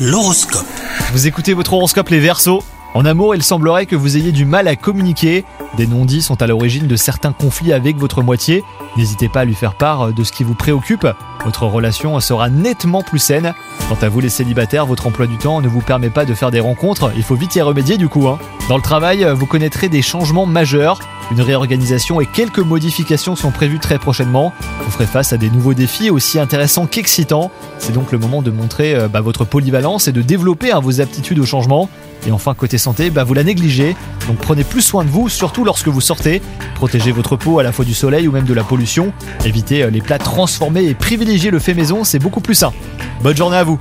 L'horoscope. Vous écoutez votre horoscope les Verseaux. En amour, il semblerait que vous ayez du mal à communiquer. Des non-dits sont à l'origine de certains conflits avec votre moitié. N'hésitez pas à lui faire part de ce qui vous préoccupe. Votre relation sera nettement plus saine. Quant à vous les célibataires, votre emploi du temps ne vous permet pas de faire des rencontres. Il faut vite y remédier du coup. hein. Dans le travail, vous connaîtrez des changements majeurs. Une réorganisation et quelques modifications sont prévues très prochainement. Vous ferez face à des nouveaux défis aussi intéressants qu'excitants. C'est donc le moment de montrer euh, bah, votre polyvalence et de développer hein, vos aptitudes au changement. Et enfin, côté santé, bah, vous la négligez. Donc prenez plus soin de vous, surtout lorsque vous sortez. Protégez votre peau à la fois du soleil ou même de la pollution. Évitez euh, les plats transformés et privilégiez le fait maison, c'est beaucoup plus sain. Bonne journée à vous